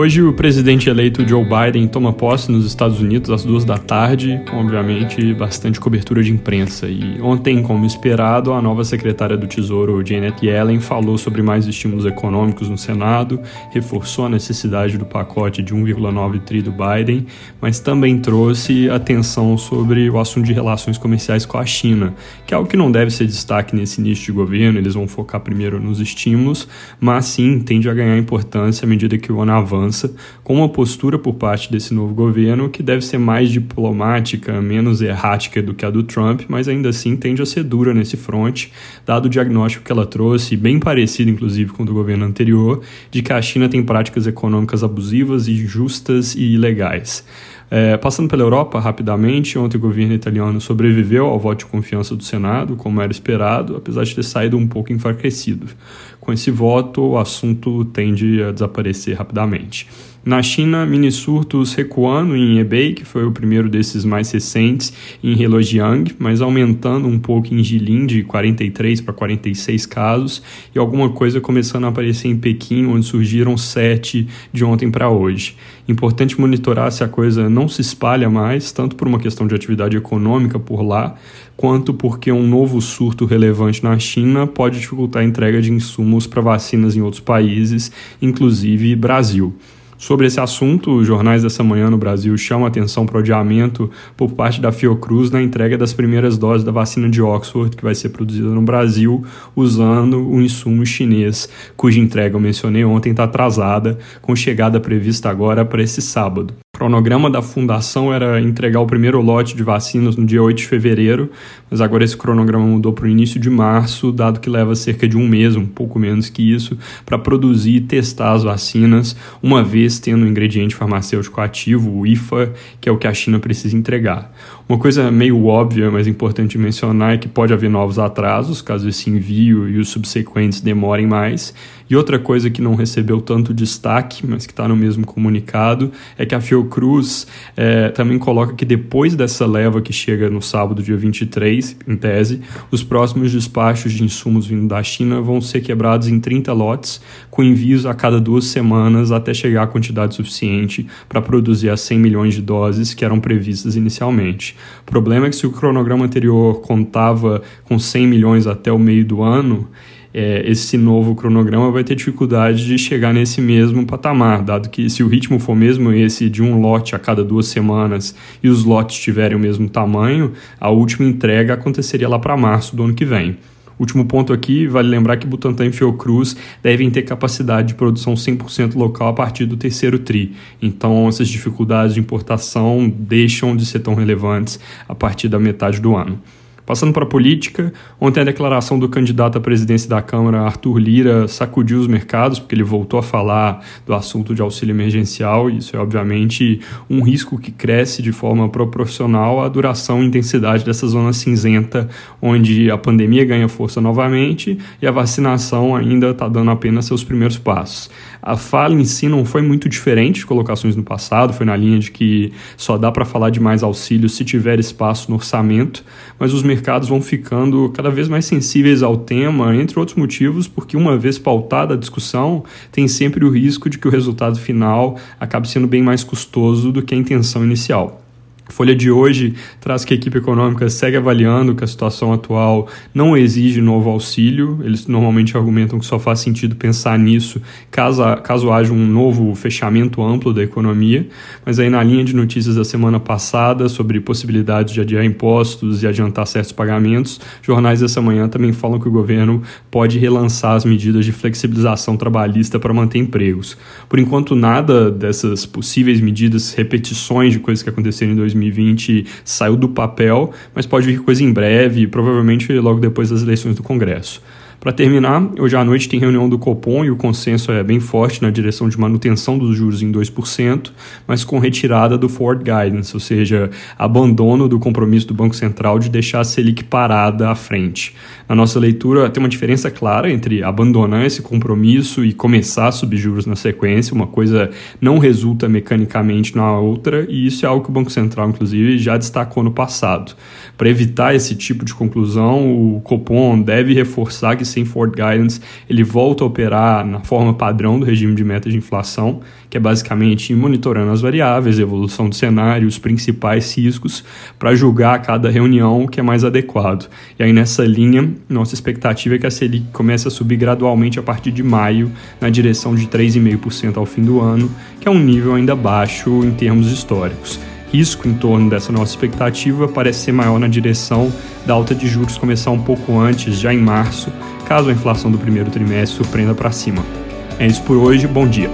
Hoje, o presidente eleito Joe Biden toma posse nos Estados Unidos às duas da tarde, com, obviamente, bastante cobertura de imprensa. E ontem, como esperado, a nova secretária do Tesouro, Janet Yellen, falou sobre mais estímulos econômicos no Senado, reforçou a necessidade do pacote de 1,9 tri do Biden, mas também trouxe atenção sobre o assunto de relações comerciais com a China, que é algo que não deve ser destaque nesse início de governo, eles vão focar primeiro nos estímulos, mas sim tende a ganhar importância à medida que o ano avança avança, com uma postura por parte desse novo governo que deve ser mais diplomática, menos errática do que a do Trump, mas ainda assim tende a ser dura nesse fronte, dado o diagnóstico que ela trouxe, bem parecido inclusive com o do governo anterior, de que a China tem práticas econômicas abusivas, injustas e ilegais. É, passando pela Europa rapidamente, ontem o governo italiano sobreviveu ao voto de confiança do Senado, como era esperado, apesar de ter saído um pouco enfraquecido. Com esse voto, o assunto tende a desaparecer rapidamente. Na China, mini surtos recuando em Hebei, que foi o primeiro desses mais recentes, em Heilongjiang, mas aumentando um pouco em Jilin, de 43 para 46 casos, e alguma coisa começando a aparecer em Pequim, onde surgiram sete de ontem para hoje. Importante monitorar se a coisa não se espalha mais, tanto por uma questão de atividade econômica por lá, quanto porque um novo surto relevante na China pode dificultar a entrega de insumos para vacinas em outros países, inclusive Brasil. Sobre esse assunto, os jornais dessa manhã no Brasil chamam atenção para o adiamento por parte da Fiocruz na entrega das primeiras doses da vacina de Oxford, que vai ser produzida no Brasil usando o insumo chinês, cuja entrega eu mencionei ontem está atrasada, com chegada prevista agora para esse sábado. Cronograma da fundação era entregar o primeiro lote de vacinas no dia 8 de fevereiro, mas agora esse cronograma mudou para o início de março, dado que leva cerca de um mês, um pouco menos que isso, para produzir e testar as vacinas, uma vez tendo o ingrediente farmacêutico ativo, o IFA, que é o que a China precisa entregar. Uma coisa meio óbvia, mas importante mencionar, é que pode haver novos atrasos, caso esse envio e os subsequentes demorem mais. E outra coisa que não recebeu tanto destaque, mas que está no mesmo comunicado, é que a Fiocruz é, também coloca que depois dessa leva que chega no sábado, dia 23, em tese, os próximos despachos de insumos vindo da China vão ser quebrados em 30 lotes, com envios a cada duas semanas até chegar a quantidade suficiente para produzir as 100 milhões de doses que eram previstas inicialmente. O problema é que se o cronograma anterior contava com 100 milhões até o meio do ano, é, esse novo cronograma vai ter dificuldade de chegar nesse mesmo patamar, dado que se o ritmo for mesmo esse de um lote a cada duas semanas e os lotes tiverem o mesmo tamanho, a última entrega aconteceria lá para março do ano que vem. Último ponto aqui, vale lembrar que Butantan e Fiocruz devem ter capacidade de produção 100% local a partir do terceiro TRI. Então, essas dificuldades de importação deixam de ser tão relevantes a partir da metade do ano. Passando para a política, ontem a declaração do candidato à presidência da Câmara, Arthur Lira, sacudiu os mercados, porque ele voltou a falar do assunto de auxílio emergencial, isso é obviamente um risco que cresce de forma proporcional à duração e intensidade dessa zona cinzenta, onde a pandemia ganha força novamente e a vacinação ainda está dando apenas seus primeiros passos. A fala em si não foi muito diferente de colocações no passado, foi na linha de que só dá para falar de mais auxílio se tiver espaço no orçamento, mas os mercados vão ficando cada vez mais sensíveis ao tema, entre outros motivos, porque uma vez pautada a discussão, tem sempre o risco de que o resultado final acabe sendo bem mais custoso do que a intenção inicial. Folha de hoje traz que a equipe econômica segue avaliando que a situação atual não exige novo auxílio. Eles normalmente argumentam que só faz sentido pensar nisso caso, caso haja um novo fechamento amplo da economia. Mas aí na linha de notícias da semana passada sobre possibilidade de adiar impostos e adiantar certos pagamentos, jornais dessa manhã também falam que o governo pode relançar as medidas de flexibilização trabalhista para manter empregos. Por enquanto, nada dessas possíveis medidas, repetições de coisas que aconteceram em 2020 2020 saiu do papel, mas pode vir coisa em breve, provavelmente logo depois das eleições do Congresso. Para terminar, hoje à noite tem reunião do Copom e o consenso é bem forte na direção de manutenção dos juros em 2%, mas com retirada do forward guidance, ou seja, abandono do compromisso do Banco Central de deixar a Selic parada à frente. Na nossa leitura, tem uma diferença clara entre abandonar esse compromisso e começar a subir juros na sequência, uma coisa não resulta mecanicamente na outra, e isso é algo que o Banco Central, inclusive, já destacou no passado. Para evitar esse tipo de conclusão, o Copom deve reforçar que sem forward guidance, ele volta a operar na forma padrão do regime de meta de inflação, que é basicamente monitorando as variáveis, evolução do cenário, os principais riscos, para julgar a cada reunião o que é mais adequado. E aí nessa linha, nossa expectativa é que a Selic comece a subir gradualmente a partir de maio, na direção de 3,5% ao fim do ano, que é um nível ainda baixo em termos históricos risco em torno dessa nossa expectativa parece ser maior na direção da alta de juros começar um pouco antes, já em março, caso a inflação do primeiro trimestre surpreenda para cima. É isso por hoje, bom dia.